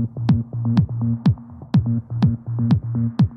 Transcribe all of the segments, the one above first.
Thank you.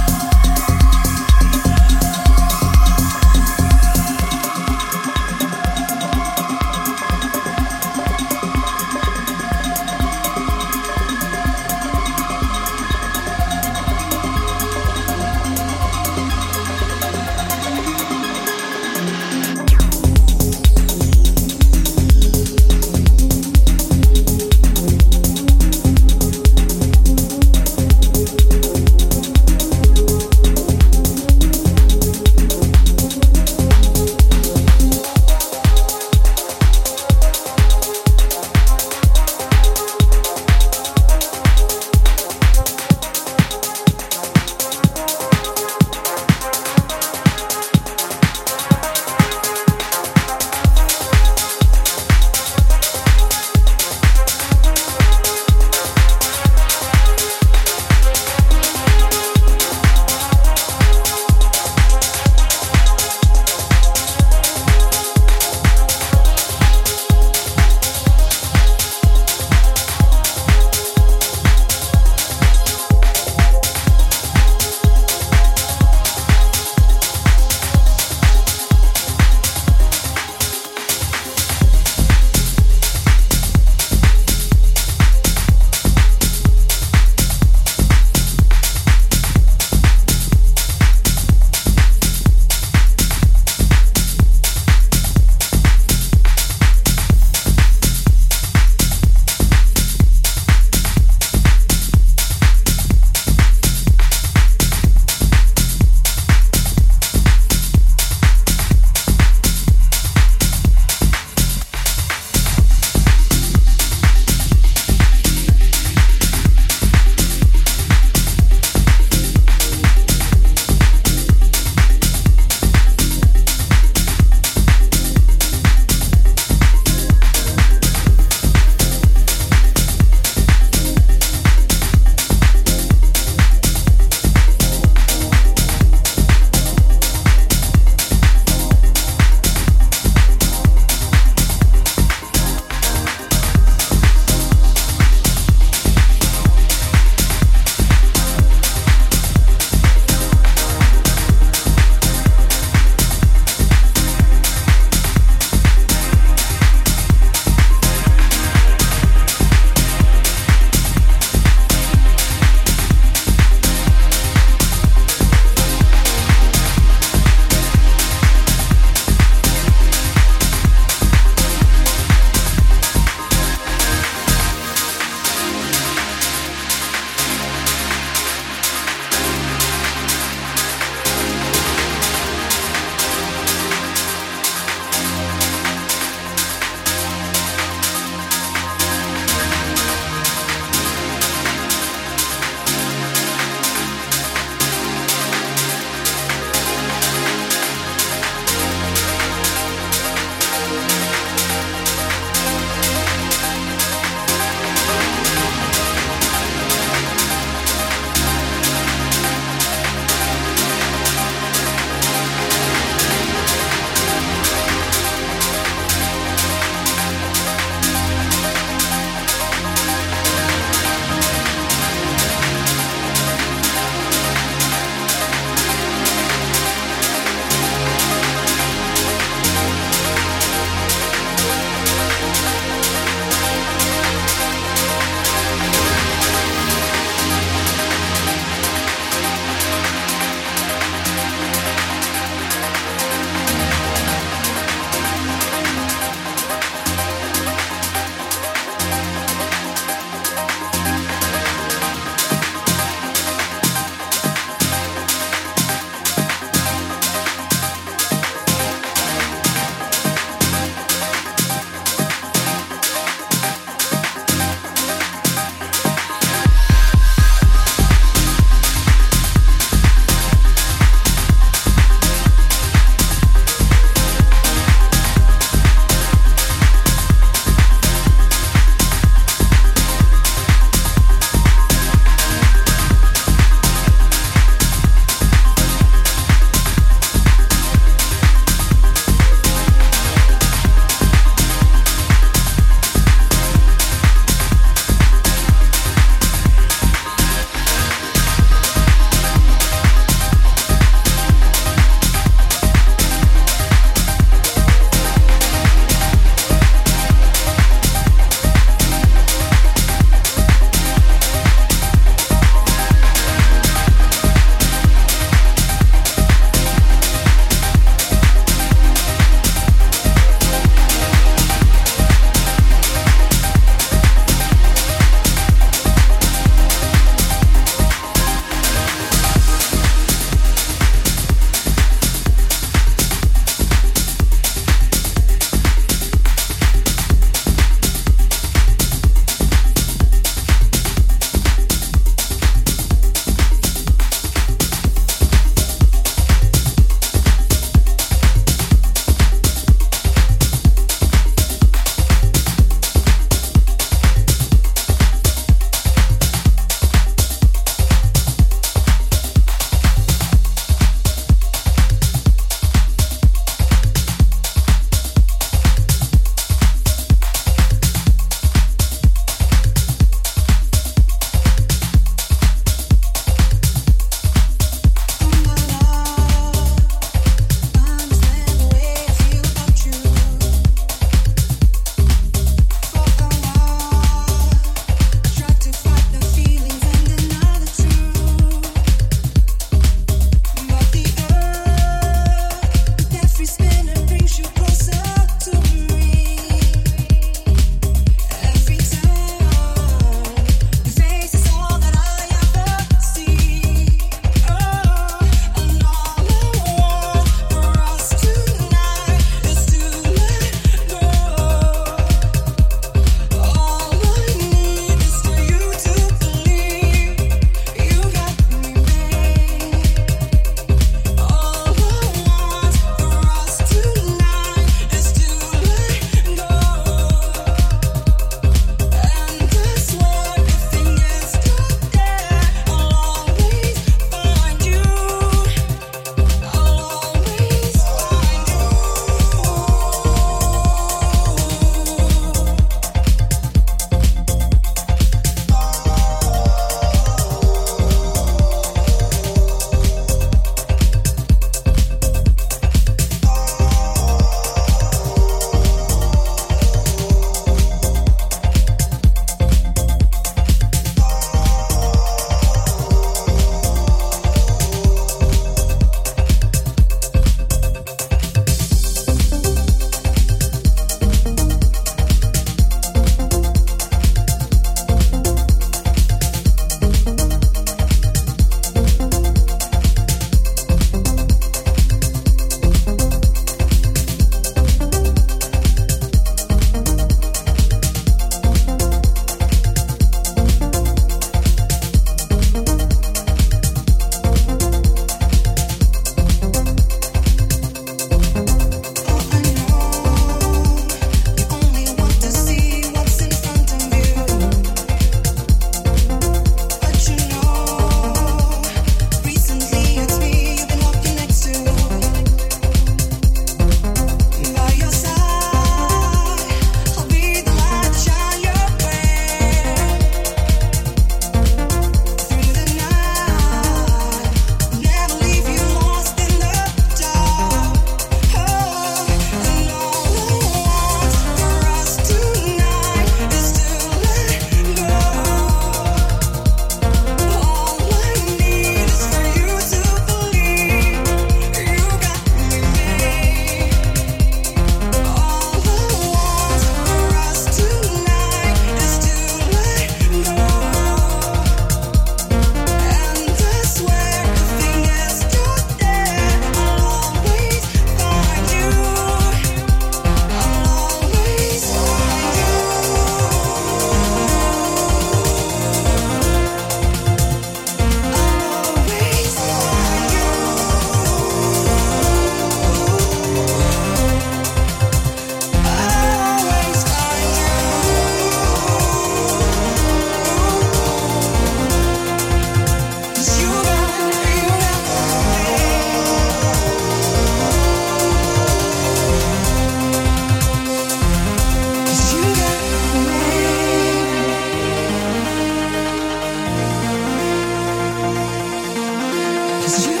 Cause you.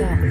Told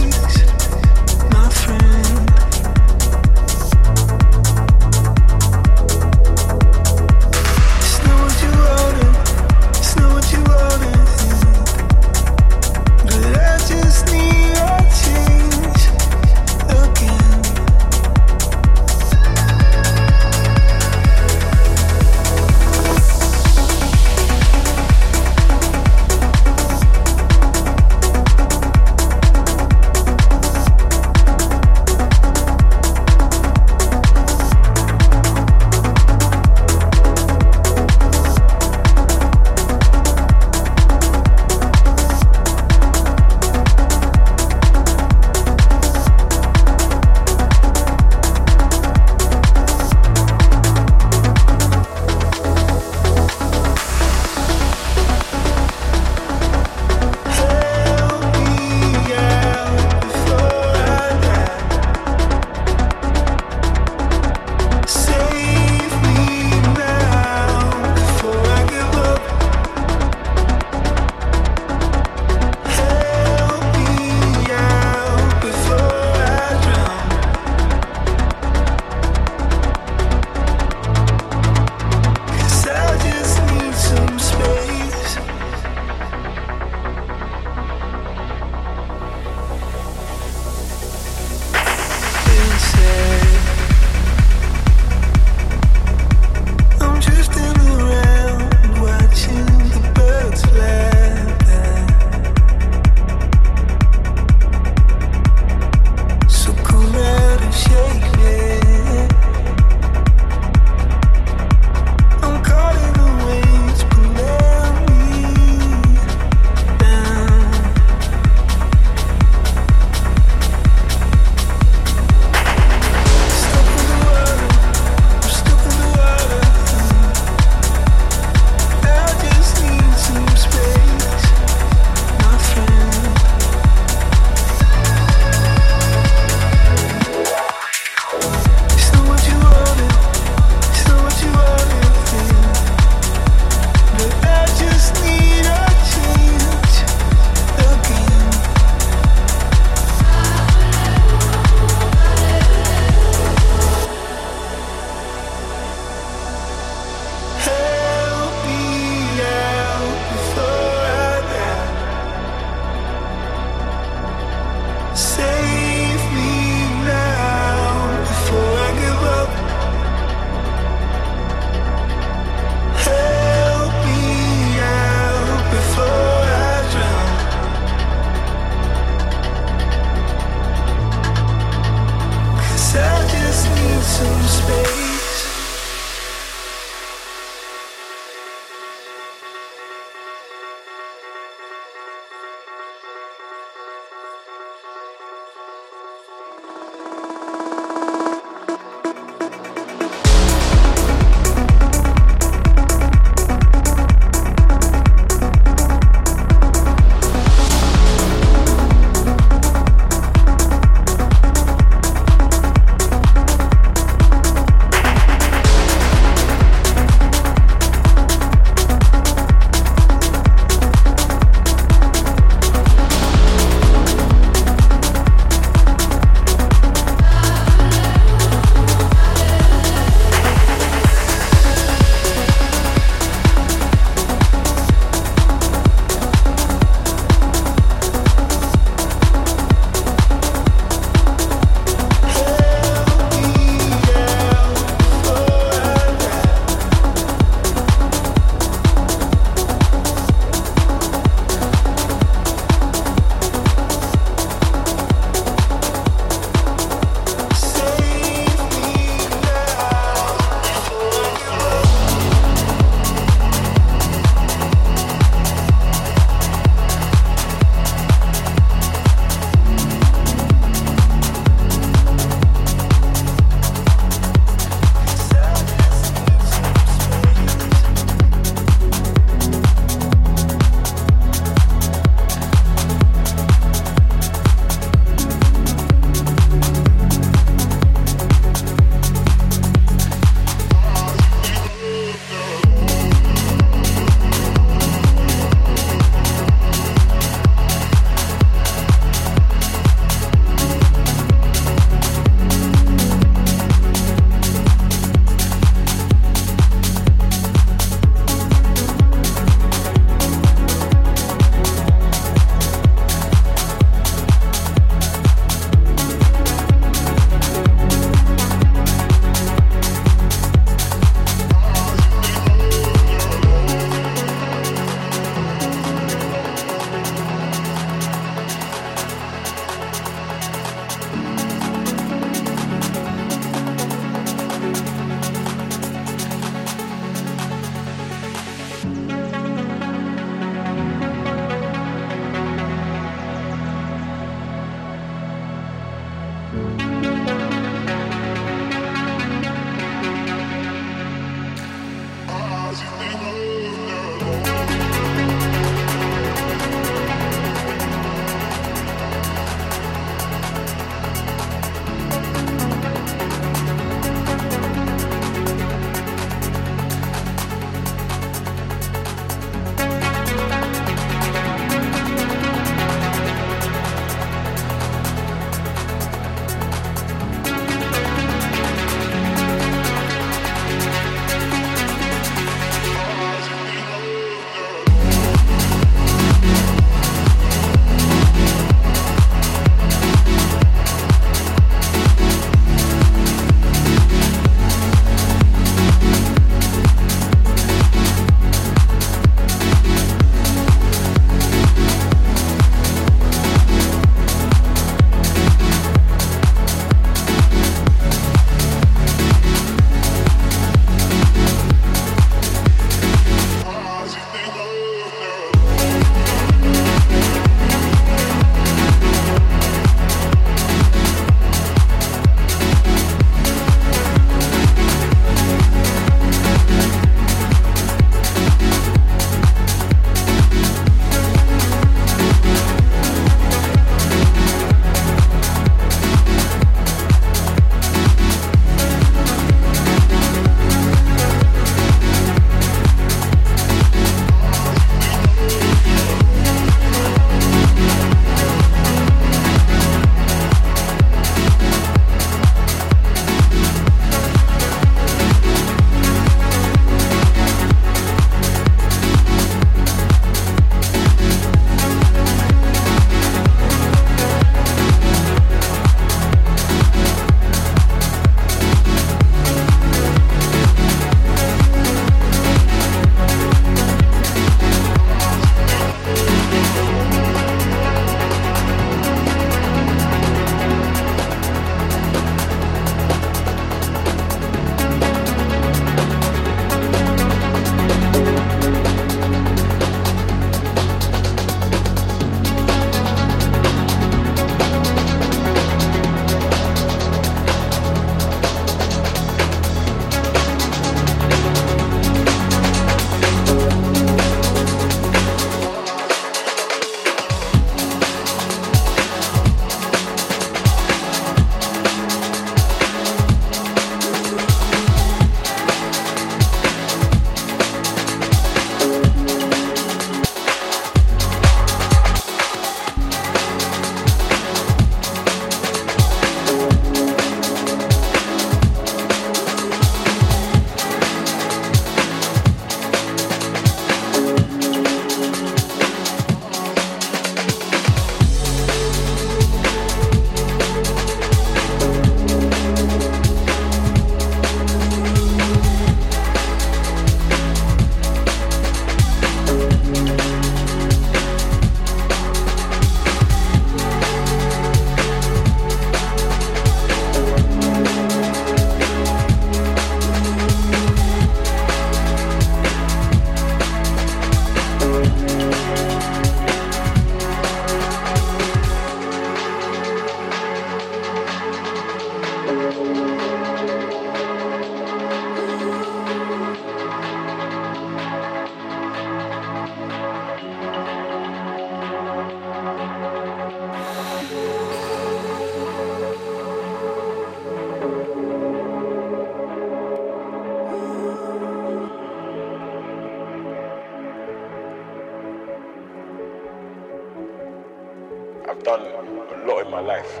done a lot in my life.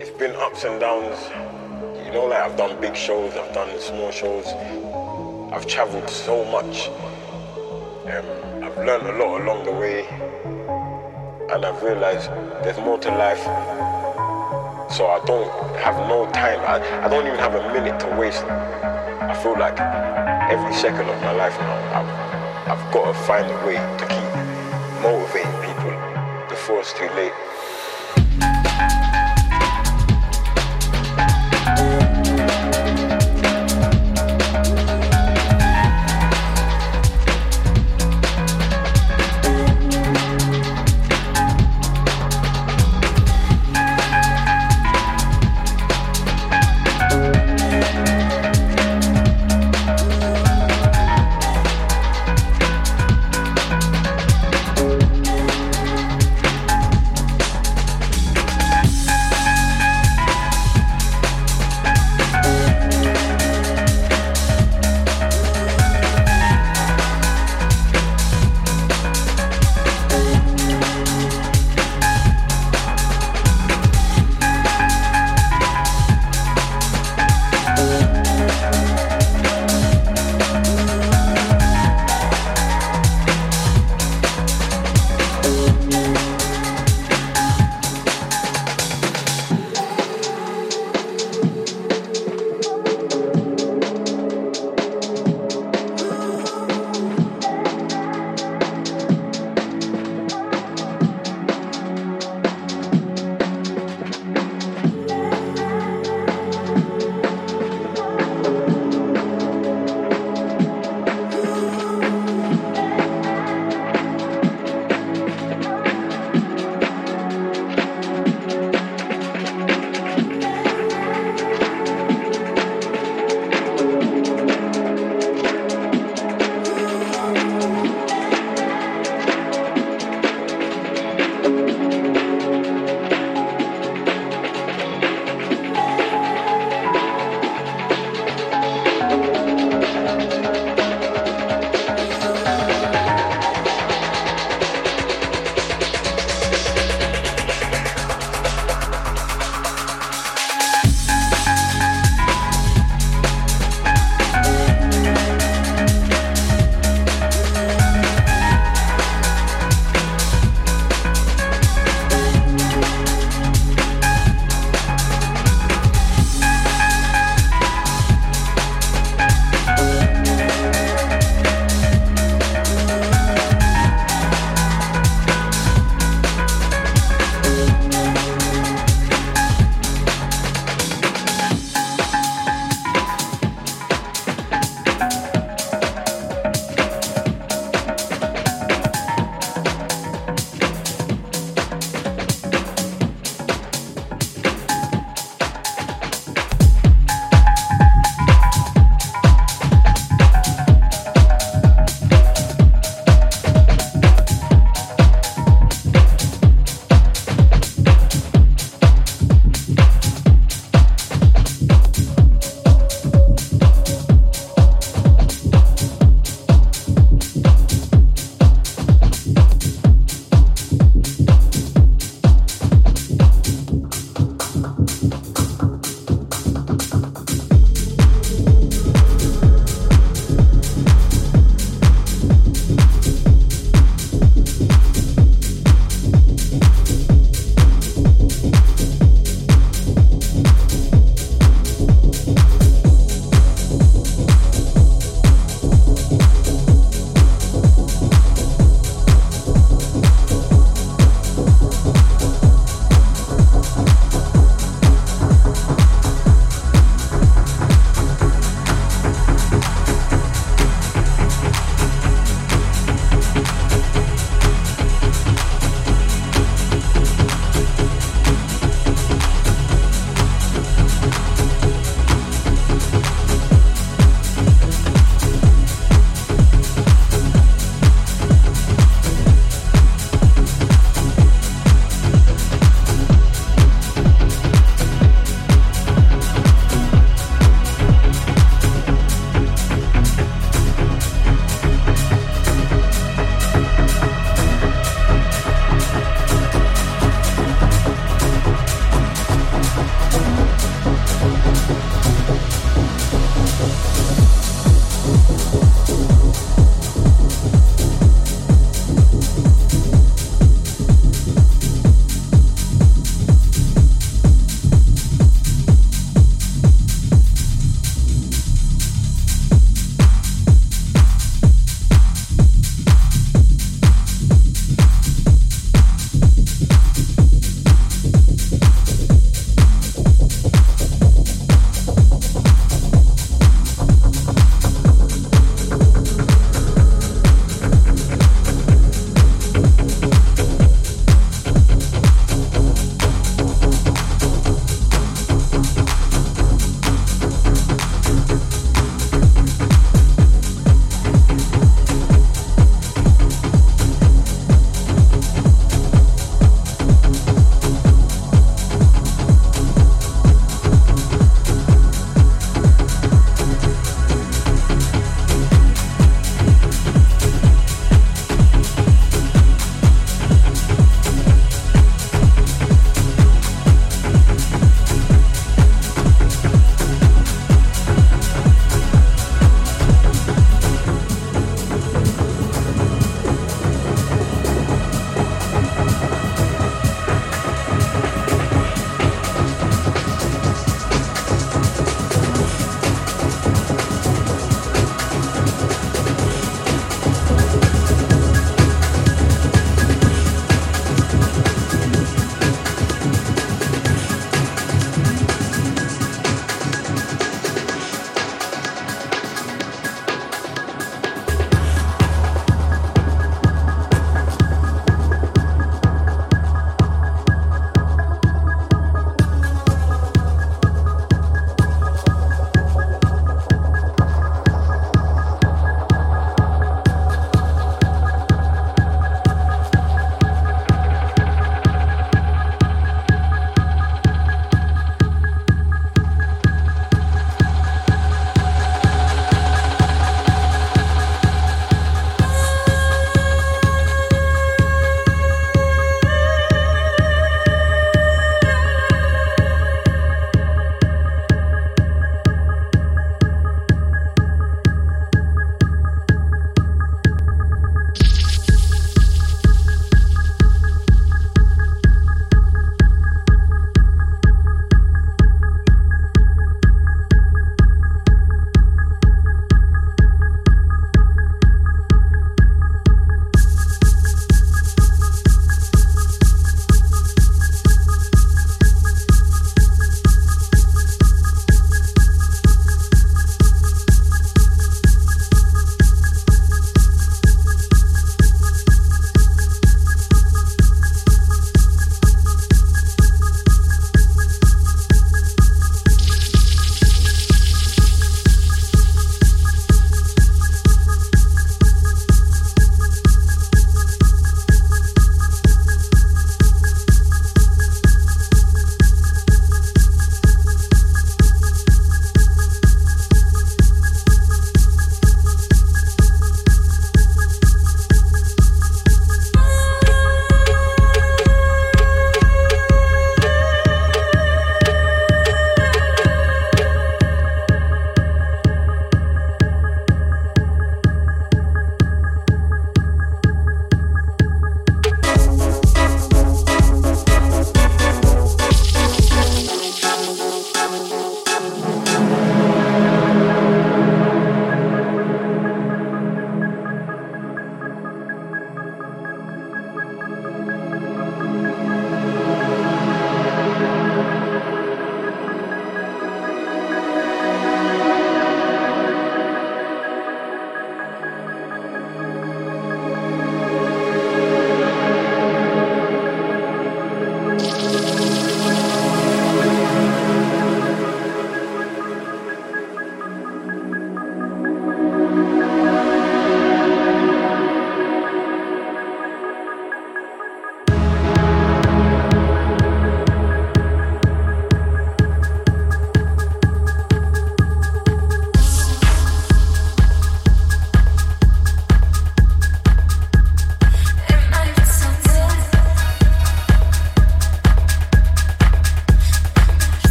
It's been ups and downs. You know, like I've done big shows, I've done small shows. I've traveled so much. Um, I've learned a lot along the way. And I've realized there's more to life. So I don't have no time. I, I don't even have a minute to waste. I feel like every second of my life now, I've, I've got to find a way to keep people before it's too late.